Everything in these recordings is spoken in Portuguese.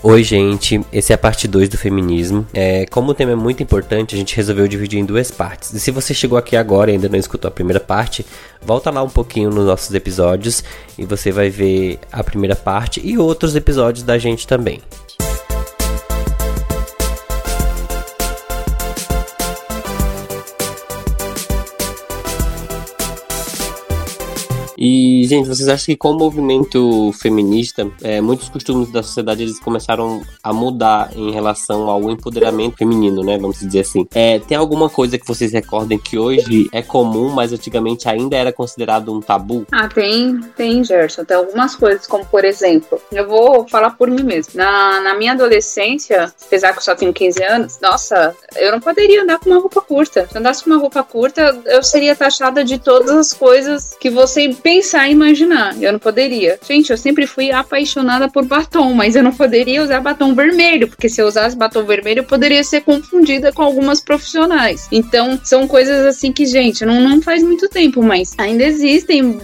Oi, gente, esse é a parte 2 do feminismo. É, como o tema é muito importante, a gente resolveu dividir em duas partes. E se você chegou aqui agora e ainda não escutou a primeira parte, volta lá um pouquinho nos nossos episódios e você vai ver a primeira parte e outros episódios da gente também. E, gente, vocês acham que com o movimento feminista, é, muitos costumes da sociedade eles começaram a mudar em relação ao empoderamento feminino, né? Vamos dizer assim. É, tem alguma coisa que vocês recordem que hoje é comum, mas antigamente ainda era considerado um tabu? Ah, tem, tem, Gerson. Tem algumas coisas, como por exemplo, eu vou falar por mim mesmo. Na, na minha adolescência, apesar que eu só tenho 15 anos, nossa, eu não poderia andar com uma roupa curta. Se andasse com uma roupa curta, eu seria taxada de todas as coisas que você pensar e imaginar. Eu não poderia. Gente, eu sempre fui apaixonada por batom, mas eu não poderia usar batom vermelho, porque se eu usasse batom vermelho, eu poderia ser confundida com algumas profissionais. Então, são coisas assim que, gente, não, não faz muito tempo, mas ainda existem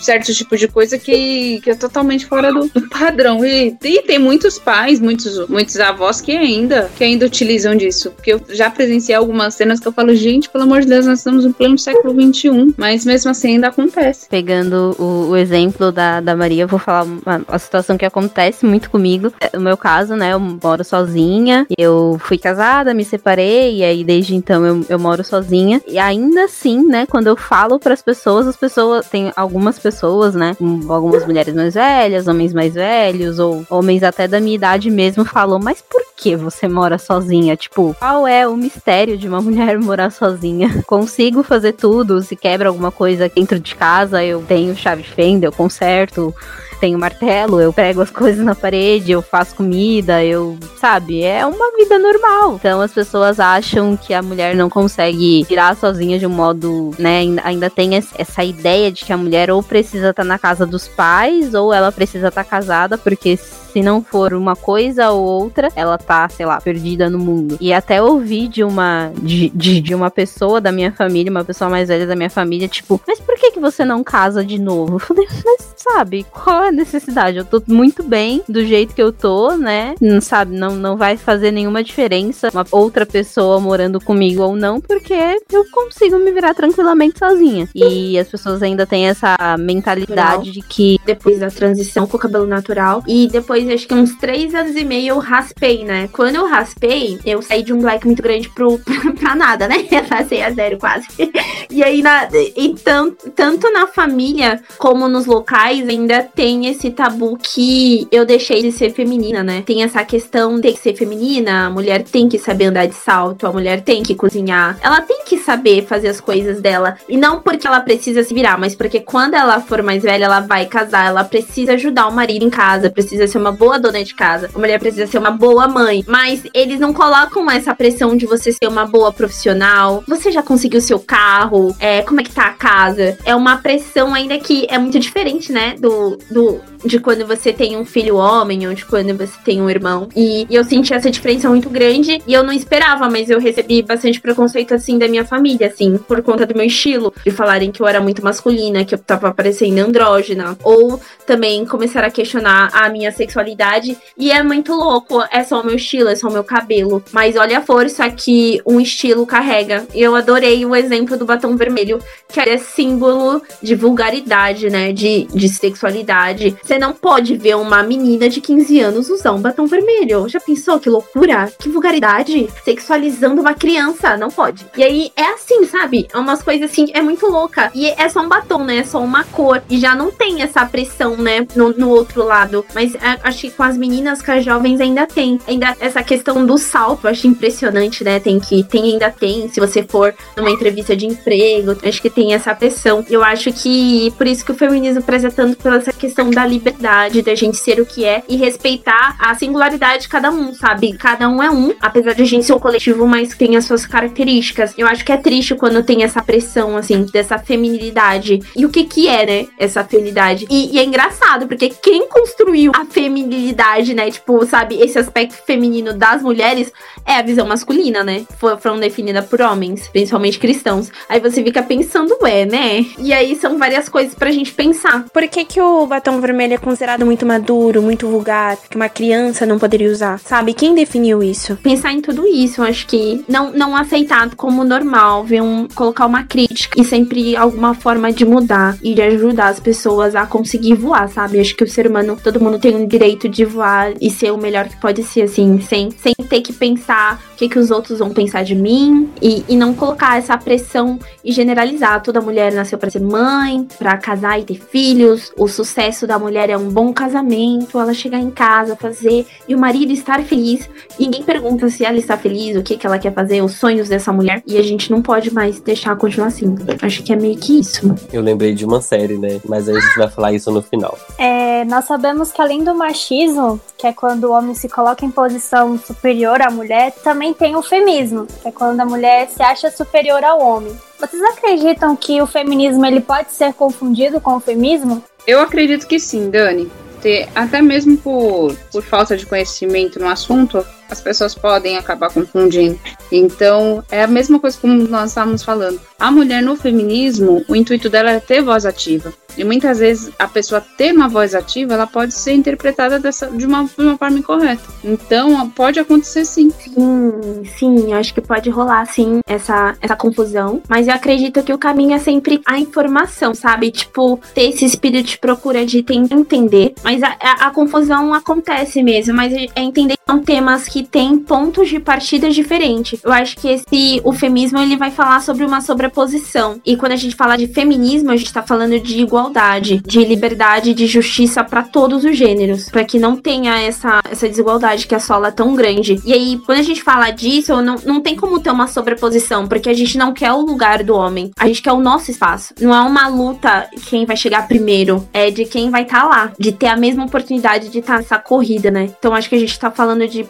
certos tipos de coisa que, que é totalmente fora do, do padrão. E, e, tem muitos pais, muitos, muitos avós que ainda, que ainda utilizam disso. Porque eu já presenciei algumas cenas que eu falo, gente, pelo amor de Deus, nós estamos no pleno século XXI. Mas mesmo assim ainda acontece. Pegando o, o exemplo da, da Maria, eu vou falar uma, uma, situação que acontece muito comigo. No meu caso, né, eu moro sozinha. Eu fui casada, me separei, e aí desde então eu, eu moro sozinha. E ainda assim, né, quando eu falo para as pessoas, as pessoas, tem algumas pessoas pessoas, né? Algumas mulheres mais velhas, homens mais velhos, ou homens até da minha idade mesmo falam, mas por que você mora sozinha? Tipo, qual é o mistério de uma mulher morar sozinha? Consigo fazer tudo, se quebra alguma coisa dentro de casa, eu tenho chave de fenda, eu conserto tenho martelo, eu prego as coisas na parede, eu faço comida, eu, sabe, é uma vida normal. Então as pessoas acham que a mulher não consegue virar sozinha de um modo, né, ainda tem essa ideia de que a mulher ou precisa estar tá na casa dos pais ou ela precisa estar tá casada, porque se não for uma coisa ou outra, ela tá, sei lá, perdida no mundo. E até ouvi de uma de, de, de, uma pessoa da minha família, uma pessoa mais velha da minha família, tipo, mas por que que você não casa de novo? Eu falei, mas sabe, qual necessidade? Eu tô muito bem do jeito que eu tô, né? Não sabe, não, não vai fazer nenhuma diferença uma outra pessoa morando comigo ou não, porque eu consigo me virar tranquilamente sozinha. E as pessoas ainda têm essa mentalidade de que depois da transição com o cabelo natural e depois acho que uns três anos e meio eu raspei, né? Quando eu raspei, eu saí de um black muito grande pro, pra nada, né? Eu passei a zero quase. e aí, na, então, tanto na família como nos locais, ainda tem esse tabu que eu deixei de ser feminina, né? Tem essa questão de ser feminina, a mulher tem que saber andar de salto, a mulher tem que cozinhar, ela tem que saber fazer as coisas dela. E não porque ela precisa se virar, mas porque quando ela for mais velha, ela vai casar, ela precisa ajudar o marido em casa, precisa ser uma boa dona de casa. A mulher precisa ser uma boa mãe. Mas eles não colocam essa pressão de você ser uma boa profissional. Você já conseguiu seu carro? É, como é que tá a casa? É uma pressão ainda que é muito diferente, né? Do, do, de quando você tem um filho homem ou de quando você tem um irmão. E, e eu senti essa diferença muito grande e eu não esperava, mas eu recebi bastante preconceito assim da minha família, assim, por conta do meu estilo, de falarem que eu era muito masculina, que eu tava parecendo andrógena, ou também começaram a questionar a minha sexualidade. E é muito louco, é só o meu estilo, é só o meu cabelo. Mas olha a força que um estilo carrega. E eu adorei o exemplo do batom vermelho, que é símbolo de vulgaridade, né? De, de sexualidade. Você não pode ver uma menina de 15 anos usar um batom vermelho. Já pensou que loucura? Que vulgaridade? Sexualizando uma criança. Não pode. E aí é assim, sabe? É umas coisas assim, é muito louca. E é só um batom, né? É só uma cor. E já não tem essa pressão, né? No, no outro lado. Mas é, acho que com as meninas, com as jovens ainda tem. Ainda essa questão do salto, eu acho impressionante, né? Tem que. Tem, ainda tem. Se você for numa entrevista de emprego, acho que tem essa pressão. Eu acho que por isso que o feminismo preza tanto pela essa questão da liberdade, da gente ser o que é e respeitar a singularidade de cada um, sabe? Cada um é um, apesar de a gente ser um coletivo, mas tem as suas características. Eu acho que é triste quando tem essa pressão, assim, dessa feminilidade. E o que que é, né? Essa feminilidade. E, e é engraçado, porque quem construiu a feminilidade, né? Tipo, sabe, esse aspecto feminino das mulheres é a visão masculina, né? Foram definidas por homens, principalmente cristãos. Aí você fica pensando, é, né? E aí são várias coisas pra gente pensar. Por que que o batom vermelho ele é considerado muito maduro, muito vulgar, que uma criança não poderia usar, sabe? Quem definiu isso? Pensar em tudo isso, acho que não, não aceitar como normal, ver um, colocar uma crítica e sempre alguma forma de mudar e de ajudar as pessoas a conseguir voar, sabe? Acho que o ser humano, todo mundo tem o direito de voar e ser o melhor que pode ser, assim, sem, sem ter que pensar o que, que os outros vão pensar de mim e, e não colocar essa pressão e generalizar. Toda mulher nasceu para ser mãe, para casar e ter filhos. O sucesso da mulher é um bom casamento, ela chegar em casa, fazer e o marido estar feliz. Ninguém pergunta se ela está feliz, o que, que ela quer fazer, os sonhos dessa mulher. E a gente não pode mais deixar continuar assim. Acho que é meio que isso. Eu lembrei de uma série, né? Mas aí a gente vai falar isso no final. É, nós sabemos que além do machismo, que é quando o homem se coloca em posição superior à mulher, também tem o feminismo, que é quando a mulher se acha superior ao homem. Vocês acreditam que o feminismo ele pode ser confundido com o feminismo? Eu acredito que sim, Dani. Até mesmo por, por falta de conhecimento no assunto, as pessoas podem acabar confundindo. Então, é a mesma coisa como nós estávamos falando. A mulher no feminismo, o intuito dela é ter voz ativa. E muitas vezes a pessoa ter uma voz ativa, ela pode ser interpretada dessa, de, uma, de uma forma incorreta. Então, pode acontecer sim. Sim, sim, acho que pode rolar sim essa, essa confusão. Mas eu acredito que o caminho é sempre a informação, sabe? Tipo, ter esse espírito de procura de tentar entender. Mas a, a, a confusão acontece mesmo, mas é entender que são temas que têm pontos de partida diferentes. Eu acho que esse o feminismo ele vai falar sobre uma sobreposição. E quando a gente fala de feminismo, a gente tá falando de igualdade de liberdade, de justiça para todos os gêneros, para que não tenha essa, essa desigualdade que assola tão grande. E aí, quando a gente fala disso, não, não tem como ter uma sobreposição, porque a gente não quer o lugar do homem, a gente quer o nosso espaço. Não é uma luta quem vai chegar primeiro, é de quem vai estar tá lá, de ter a mesma oportunidade de estar tá nessa corrida, né? Então acho que a gente tá falando de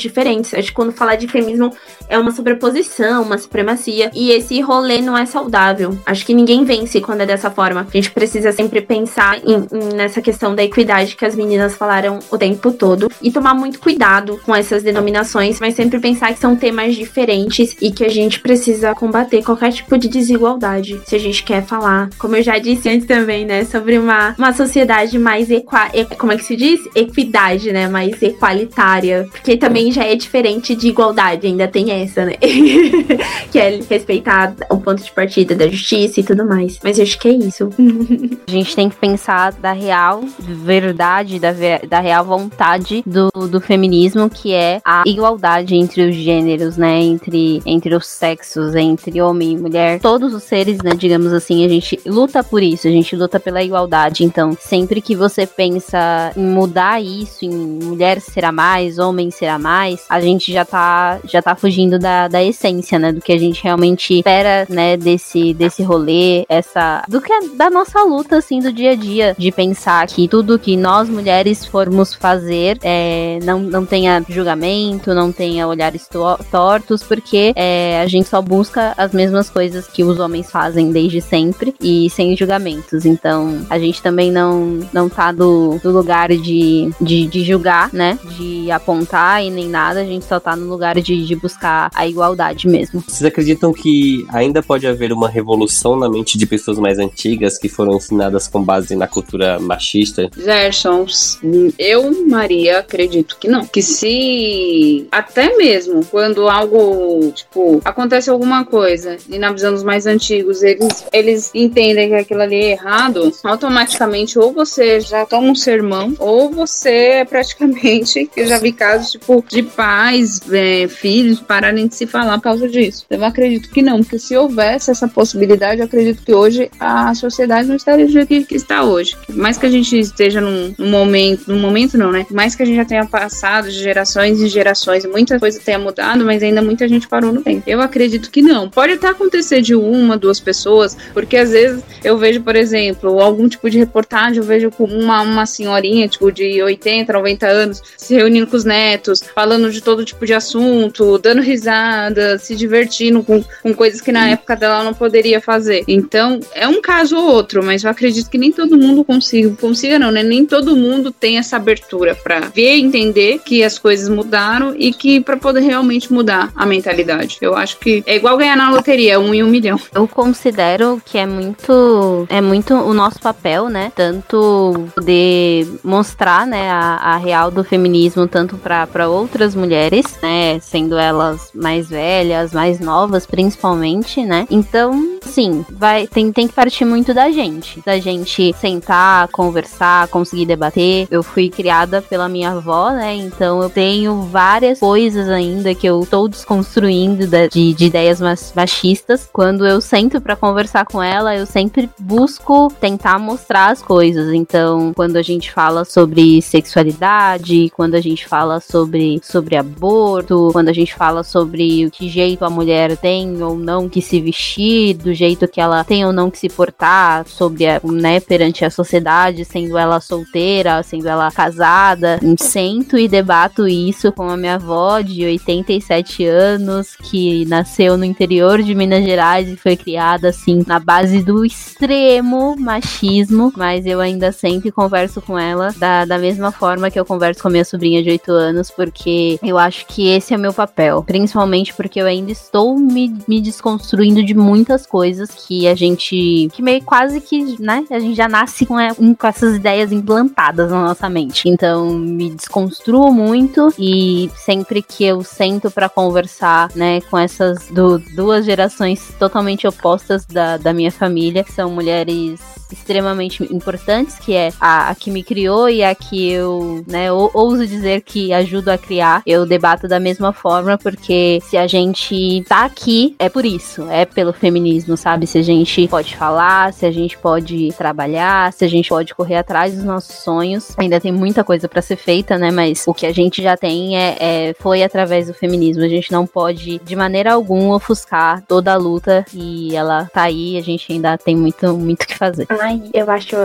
diferentes. Acho que quando falar de feminismo é uma sobreposição, uma supremacia, e esse rolê não é saudável. Acho que ninguém vence quando é dessa forma. A gente precisa precisa sempre pensar em, em, nessa questão da equidade que as meninas falaram o tempo todo e tomar muito cuidado com essas denominações, mas sempre pensar que são temas diferentes e que a gente precisa combater qualquer tipo de desigualdade. Se a gente quer falar, como eu já disse antes também, né, sobre uma, uma sociedade mais equa, como é que se diz? Equidade, né, mais equalitária, porque também já é diferente de igualdade, ainda tem essa, né? que é respeitar o ponto de partida da justiça e tudo mais. Mas eu acho que é isso. A gente tem que pensar da real verdade, da, da real vontade do, do feminismo, que é a igualdade entre os gêneros, né? Entre, entre os sexos, entre homem e mulher. Todos os seres, né? Digamos assim, a gente luta por isso, a gente luta pela igualdade. Então, sempre que você pensa em mudar isso, em mulher será mais, homem será mais, a gente já tá, já tá fugindo da, da essência, né? Do que a gente realmente espera, né? Desse, desse rolê, essa. Do que é da nossa luta assim, do dia a dia, de pensar que tudo que nós mulheres formos fazer é, não, não tenha julgamento, não tenha olhares tortos, porque é, a gente só busca as mesmas coisas que os homens fazem desde sempre e sem julgamentos. Então, a gente também não, não tá do, do lugar de, de, de julgar, né? De apontar e nem nada, a gente só tá no lugar de, de buscar a igualdade mesmo. Vocês acreditam que ainda pode haver uma revolução na mente de pessoas mais antigas que foram ensinadas com base na cultura machista? Gerson, eu, Maria, acredito que não. Que se até mesmo quando algo, tipo, acontece alguma coisa e na visão dos mais antigos eles, eles entendem que aquilo ali é errado, automaticamente ou você já toma um sermão ou você é praticamente, eu já vi casos, tipo, de pais, é, filhos pararem de se falar por causa disso. Eu acredito que não, porque se houvesse essa possibilidade, eu acredito que hoje a sociedade não estaria do jeito que, está hoje. Mais que a gente esteja num, num, momento, num momento não, né? Mais que a gente já tenha passado de gerações e gerações, muita coisa tenha mudado, mas ainda muita gente parou no tempo. Eu acredito que não. Pode até acontecer de uma, duas pessoas, porque às vezes eu vejo, por exemplo, algum tipo de reportagem, eu vejo uma, uma senhorinha, tipo, de 80, 90 anos, se reunindo com os netos, falando de todo tipo de assunto, dando risada, se divertindo com, com coisas que na época dela não poderia fazer. Então, é um caso ou outro, mas eu acredito que nem todo mundo consiga, consiga não, né? Nem todo mundo tem essa abertura para ver e entender que as coisas mudaram e que para poder realmente mudar a mentalidade. Eu acho que é igual ganhar na loteria, um em um milhão. Eu considero que é muito é muito o nosso papel, né? Tanto poder mostrar, né, a, a real do feminismo tanto para outras mulheres, né, sendo elas mais velhas, mais novas, principalmente, né? Então, sim, vai tem, tem que partir muito da gente, da gente sentar, conversar, conseguir debater. Eu fui criada pela minha avó, né? Então eu tenho várias coisas ainda que eu tô desconstruindo de, de ideias machistas. Quando eu sento para conversar com ela, eu sempre busco tentar mostrar as coisas. Então, quando a gente fala sobre sexualidade, quando a gente fala sobre, sobre aborto, quando a gente fala sobre o que jeito a mulher tem ou não que se vestir, do jeito que ela tem ou não que se portar, sobre a, né, perante a sociedade, sendo ela solteira, sendo ela casada, sento e debato isso com a minha avó de 87 anos, que nasceu no interior de Minas Gerais e foi criada assim na base do extremo machismo, mas eu ainda sempre converso com ela da, da mesma forma que eu converso com a minha sobrinha de 8 anos, porque eu acho que esse é o meu papel, principalmente porque eu ainda estou me, me desconstruindo de muitas coisas que a gente, que meio quase que, né, a gente já nasce com, é, com essas ideias implantadas na nossa mente. Então, me desconstruo muito e sempre que eu sento para conversar, né, com essas do, duas gerações totalmente opostas da, da minha família, que são mulheres extremamente importantes, que é a, a que me criou e a que eu, né, ouso dizer que ajudo a criar. Eu debato da mesma forma, porque se a gente tá aqui, é por isso, é pelo feminismo, sabe? Se a gente pode falar, se a gente pode trabalhar, se a gente pode correr atrás dos nossos sonhos. Ainda tem muita coisa para ser feita, né? Mas o que a gente já tem é, é, foi através do feminismo. A gente não pode, de maneira alguma, ofuscar toda a luta e ela tá aí, a gente ainda tem muito, muito que fazer. Ai, eu acho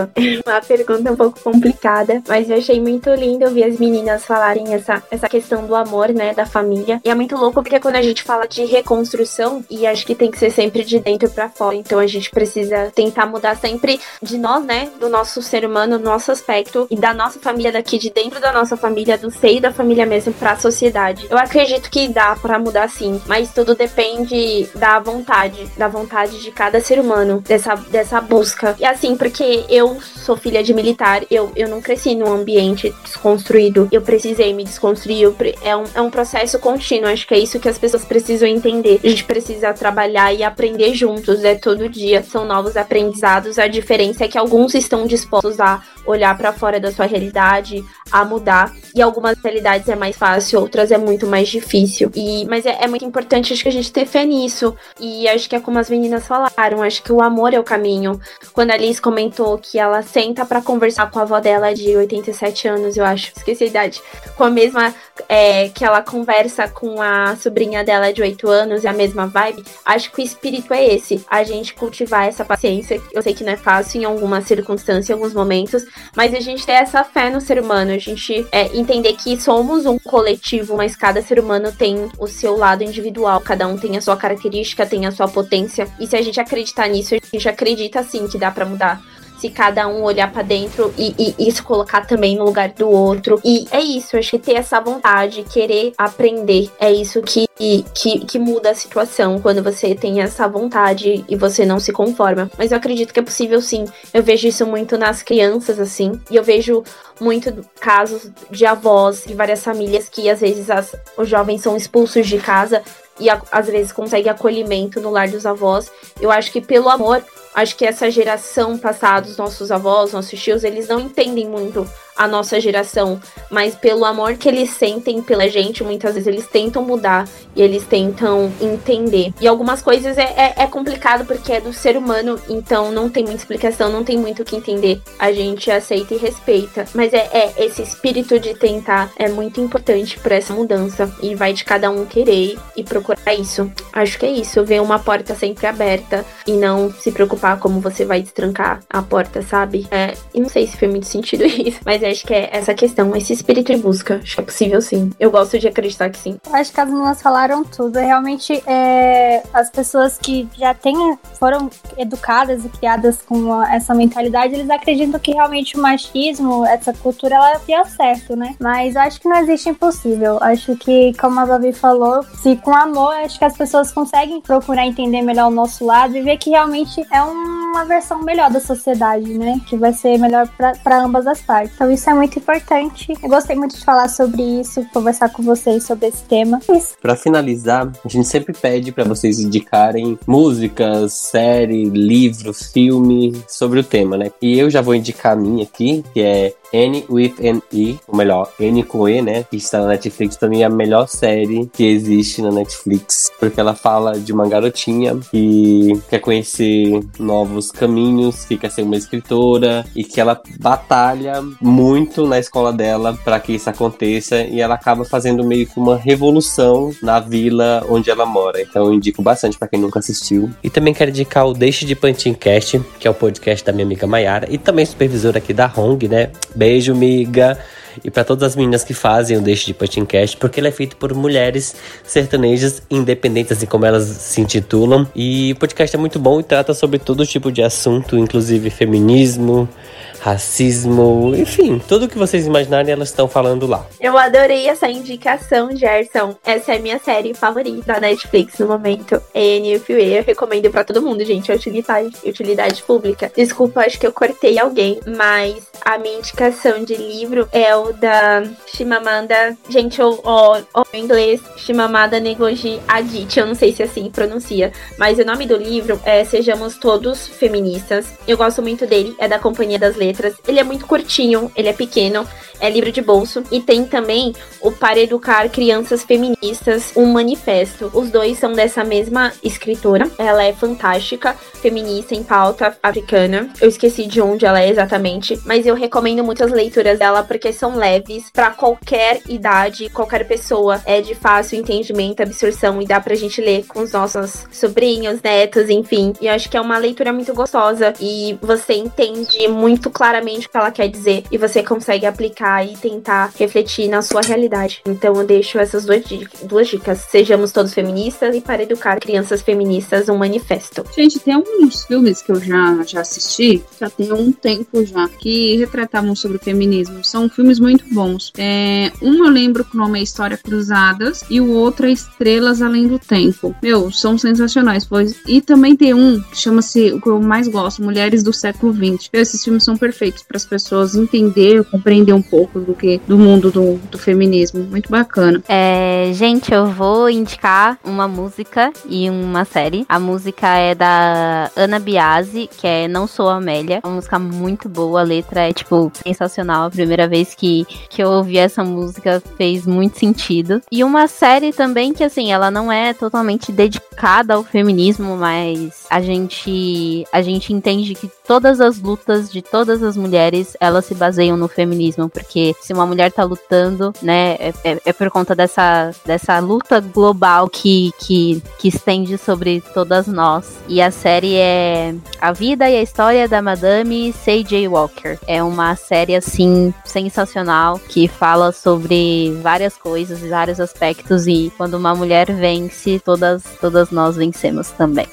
uma pergunta um pouco complicada, mas eu achei muito lindo ouvir as meninas falarem essa, essa questão do amor, né, da família. E é muito louco porque quando a gente fala de reconstrução, e acho que tem que ser sempre de dentro para fora, então a gente precisa tentar mudar sempre de nós, né, do nosso ser humano, nosso aspecto e da nossa família daqui, de dentro da nossa família, do seio da família mesmo, pra sociedade. Eu acredito que dá para mudar sim, mas tudo depende da vontade, da vontade de cada ser humano, dessa, dessa busca. E assim, porque eu sou filha de militar, eu, eu não cresci num ambiente desconstruído, eu precisei me desconstruir, é, um, é um processo contínuo, acho que é isso que as pessoas precisam entender. A gente precisa trabalhar e aprender juntos, é todo dia, são novos aprendizados, a diferença é que alguns estão dispostos a olhar para fora da sua realidade, a mudar, e algumas realidades é mais fácil, outras é muito mais difícil. E, mas é, é muito importante, acho que a gente ter fé nisso, e acho que é como as meninas falaram, acho que o amor é o caminho. Quando a Liz comentou que ela senta para conversar com a avó dela de 87 anos, eu acho, esqueci a idade, com a mesma é, que ela conversa com a sobrinha dela de 8 anos e a mesma vibe, acho que o espírito é esse, a gente cultivar essa paciência. Eu sei que não é fácil em algumas circunstâncias, em alguns momentos, mas a gente ter essa fé no ser humano, a gente é, entender que somos um coletivo, mas cada ser humano tem o seu lado individual, cada um tem a sua característica, tem a sua potência, e se a gente acreditar nisso, a gente acredita sim que dá para mudar se cada um olhar para dentro e, e, e, se colocar também no lugar do outro. E é isso, acho que ter essa vontade, querer aprender, é isso que, que, que muda a situação quando você tem essa vontade e você não se conforma. Mas eu acredito que é possível sim. Eu vejo isso muito nas crianças, assim, e eu vejo muito casos de avós e várias famílias que às vezes as, os jovens são expulsos de casa e às vezes consegue acolhimento no lar dos avós. Eu acho que pelo amor acho que essa geração passada, os nossos avós, nossos tios, eles não entendem muito a nossa geração, mas pelo amor que eles sentem pela gente, muitas vezes eles tentam mudar e eles tentam entender. E algumas coisas é, é, é complicado porque é do ser humano, então não tem muita explicação, não tem muito o que entender. A gente aceita e respeita. Mas é, é esse espírito de tentar é muito importante para essa mudança e vai de cada um querer e procurar É isso. Acho que é isso. Ver uma porta sempre aberta e não se preocupar como você vai destrancar a porta, sabe? É, e não sei se foi muito sentido isso, mas acho que é essa questão, esse espírito de busca. Acho que é possível sim. Eu gosto de acreditar que sim. Acho que as meninas falaram tudo. Realmente, é, as pessoas que já têm, foram educadas e criadas com essa mentalidade, eles acreditam que realmente o machismo, essa cultura, ela deu certo, né? Mas acho que não existe impossível. Acho que, como a Babi falou, se com amor, acho que as pessoas conseguem procurar entender melhor o nosso lado e ver que realmente é uma versão melhor da sociedade, né? Que vai ser melhor para ambas as partes. Então isso é muito importante. Eu gostei muito de falar sobre isso, conversar com vocês sobre esse tema. Para finalizar, a gente sempre pede para vocês indicarem músicas, série, livros, filme sobre o tema, né? E eu já vou indicar a minha aqui, que é N with an E, ou melhor, N com E, né? Que está na Netflix, também é a melhor série que existe na Netflix, porque ela fala de uma garotinha que quer conhecer novos caminhos, que quer ser uma escritora e que ela batalha muito na escola dela para que isso aconteça e ela acaba fazendo meio que uma revolução na vila onde ela mora. Então eu indico bastante para quem nunca assistiu. E também quero indicar o Deixe de Pantincast, que é o podcast da minha amiga Mayara e também supervisora aqui da Hong, né? Beijo, miga. E para todas as meninas que fazem o Deixe de Podcast, porque ele é feito por mulheres sertanejas independentes, assim como elas se intitulam. E o podcast é muito bom e trata sobre todo tipo de assunto, inclusive feminismo, racismo, enfim, tudo que vocês imaginarem, elas estão falando lá. Eu adorei essa indicação, Gerson. Essa é a minha série favorita da Netflix no momento. NFUE, eu recomendo para todo mundo, gente. É utilidade, utilidade pública. Desculpa, acho que eu cortei alguém, mas a minha indicação de livro é o da Shimamanda. Gente, o, o, inglês Shimamada Negoji Adichie, eu não sei se assim pronuncia, mas o nome do livro é Sejamos Todos Feministas. Eu gosto muito dele, é da Companhia das Letras letras. Ele é muito curtinho, ele é pequeno, é livro de bolso. E tem também o Para Educar Crianças Feministas, um manifesto. Os dois são dessa mesma escritora. Ela é fantástica, feminista em pauta africana. Eu esqueci de onde ela é exatamente, mas eu recomendo muitas leituras dela porque são leves para qualquer idade, qualquer pessoa. É de fácil entendimento, absorção e dá pra gente ler com os nossos sobrinhos, netos, enfim. E eu acho que é uma leitura muito gostosa e você entende muito claramente o que ela quer dizer e você consegue aplicar e tentar refletir na sua realidade. Então eu deixo essas duas, duas dicas. Sejamos todos feministas e para educar crianças feministas, um manifesto. Gente, tem alguns filmes que eu já, já assisti, já tem um tempo já, que retratavam sobre o feminismo. São filmes muito bons. É, um eu lembro que o nome é História Cruzadas e o outro é Estrelas Além do Tempo. Meu, são sensacionais, pois. E também tem um que chama-se, o que eu mais gosto, Mulheres do Século XX. Esses filmes são perfeitos para as pessoas entender, compreender um pouco do que do mundo do, do feminismo. Muito bacana. É, gente, eu vou indicar uma música e uma série. A música é da Ana Biasi, que é Não Sou Amélia. É uma música muito boa, a letra é, tipo, sensacional. A primeira vez que, que eu ouvi essa música fez muito sentido. E uma série também que, assim, ela não é totalmente dedicada ao feminismo, mas a gente, a gente entende que todas as lutas de todas as mulheres, elas se baseiam no feminismo, porque se uma mulher tá lutando, né, é, é, é por conta dessa, dessa luta global que, que, que estende sobre todas nós. E a série é A Vida e a História da Madame C.J. Walker. É uma série, assim, sensacional, que fala sobre várias coisas, vários aspectos, e quando uma mulher vence, todas, todas nós vencemos também.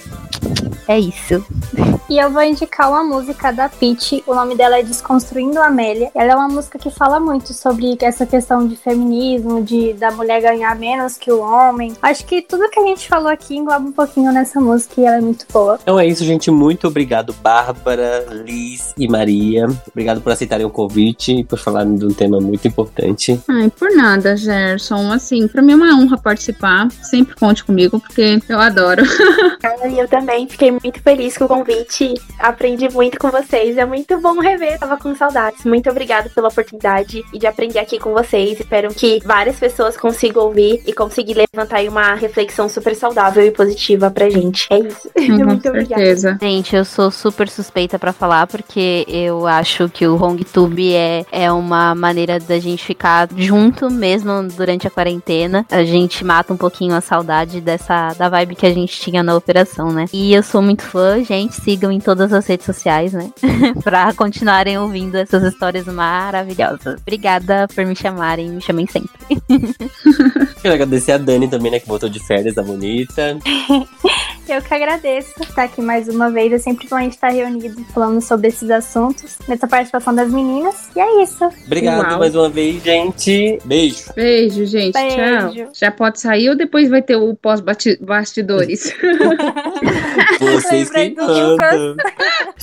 É isso. E eu vou indicar uma música da Peach. O nome dela é Desconstruindo Amélia. Ela é uma música que fala muito sobre essa questão de feminismo, de da mulher ganhar menos que o homem. Acho que tudo que a gente falou aqui engloba um pouquinho nessa música e ela é muito boa. Então é isso, gente. Muito obrigado, Bárbara, Liz e Maria. Obrigado por aceitarem o convite e por falarem de um tema muito importante. Ai, por nada, Gerson. Assim, pra mim é uma honra participar. Sempre conte comigo, porque eu adoro. eu também fiquei muito feliz com o convite. Aprendi muito com vocês. É muito bom rever, tava com saudades. Muito obrigada pela oportunidade e de aprender aqui com vocês. Espero que várias pessoas consigam ouvir e conseguir levantar aí uma reflexão super saudável e positiva pra gente. É isso. Com Muito obrigada. certeza. Gente, eu sou super suspeita pra falar, porque eu acho que o HongTube é, é uma maneira da gente ficar junto mesmo durante a quarentena. A gente mata um pouquinho a saudade dessa da vibe que a gente tinha na operação, né? E eu sou muito fã, gente. Sigam em todas as redes sociais, né? pra continuarem ouvindo essas histórias maravilhosas. Obrigada por me chamarem, me chamem sempre. Quero agradecer a Dani também, né, que voltou de férias, a bonita. Eu que agradeço estar aqui mais uma vez. É sempre bom a gente estar reunido falando sobre esses assuntos, nessa participação das meninas. E é isso. Obrigado Uau. mais uma vez, gente. Beijo. Beijo, gente. Beijo. Tchau. Já pode sair ou depois vai ter o pós-bastidores? Vocês que mandam.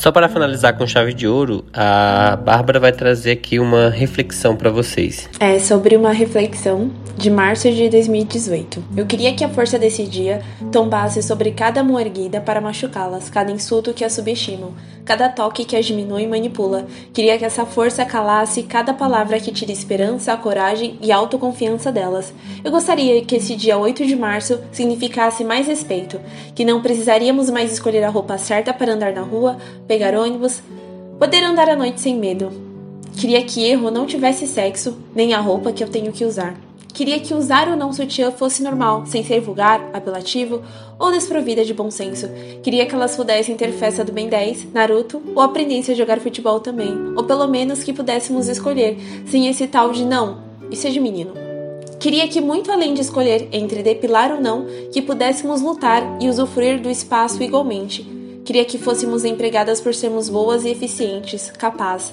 Só para finalizar com chave de ouro, a Bárbara vai trazer aqui uma reflexão para vocês. É sobre uma reflexão de março de 2018. Eu queria que a força desse dia tombasse sobre cada mão erguida para machucá-las, cada insulto que as subestimam, cada toque que as diminui e manipula. Queria que essa força calasse cada palavra que tira esperança, coragem e autoconfiança delas. Eu gostaria que esse dia 8 de março significasse mais respeito, que não precisaríamos mais escolher a roupa certa para andar na rua, pegar ônibus, poder andar à noite sem medo. Queria que erro não tivesse sexo, nem a roupa que eu tenho que usar. Queria que usar ou não sutiã fosse normal, sem ser vulgar, apelativo ou desprovida de bom senso. Queria que elas pudessem ter festa do Ben 10, Naruto, ou aprendessem a jogar futebol também. Ou pelo menos que pudéssemos escolher, sem esse tal de não, isso é de menino. Queria que, muito além de escolher entre depilar ou não, que pudéssemos lutar e usufruir do espaço igualmente. Queria que fôssemos empregadas por sermos boas e eficientes, capazes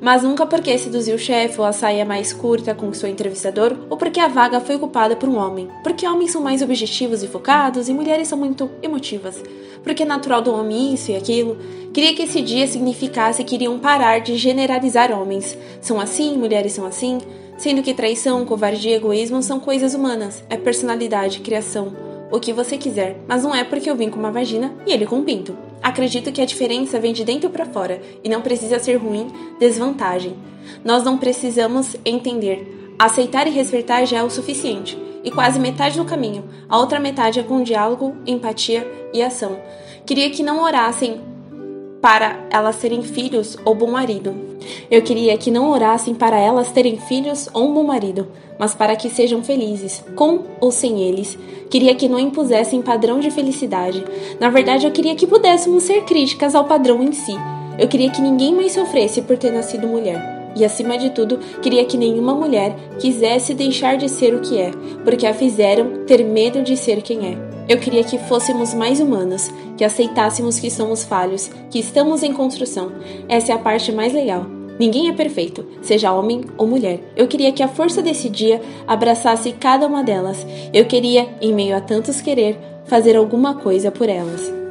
mas nunca porque seduziu o chefe ou a saia mais curta com seu entrevistador ou porque a vaga foi ocupada por um homem. Porque homens são mais objetivos e focados e mulheres são muito emotivas. Porque é natural do homem isso e aquilo. Queria que esse dia significasse que iriam parar de generalizar homens. São assim, mulheres são assim. Sendo que traição, covardia e egoísmo são coisas humanas. É personalidade, criação o que você quiser, mas não é porque eu vim com uma vagina e ele com um pinto. Acredito que a diferença vem de dentro para fora e não precisa ser ruim, desvantagem. Nós não precisamos entender. Aceitar e respeitar já é o suficiente. E quase metade do caminho. A outra metade é com diálogo, empatia e ação. Queria que não orassem para elas terem filhos ou bom marido. Eu queria que não orassem para elas terem filhos ou um bom marido, mas para que sejam felizes, com ou sem eles. Queria que não impusessem padrão de felicidade. Na verdade, eu queria que pudéssemos ser críticas ao padrão em si. Eu queria que ninguém mais sofresse por ter nascido mulher. E acima de tudo, queria que nenhuma mulher quisesse deixar de ser o que é, porque a fizeram ter medo de ser quem é. Eu queria que fôssemos mais humanos, que aceitássemos que somos falhos, que estamos em construção. Essa é a parte mais legal. Ninguém é perfeito, seja homem ou mulher. Eu queria que a força desse dia abraçasse cada uma delas. Eu queria, em meio a tantos querer, fazer alguma coisa por elas.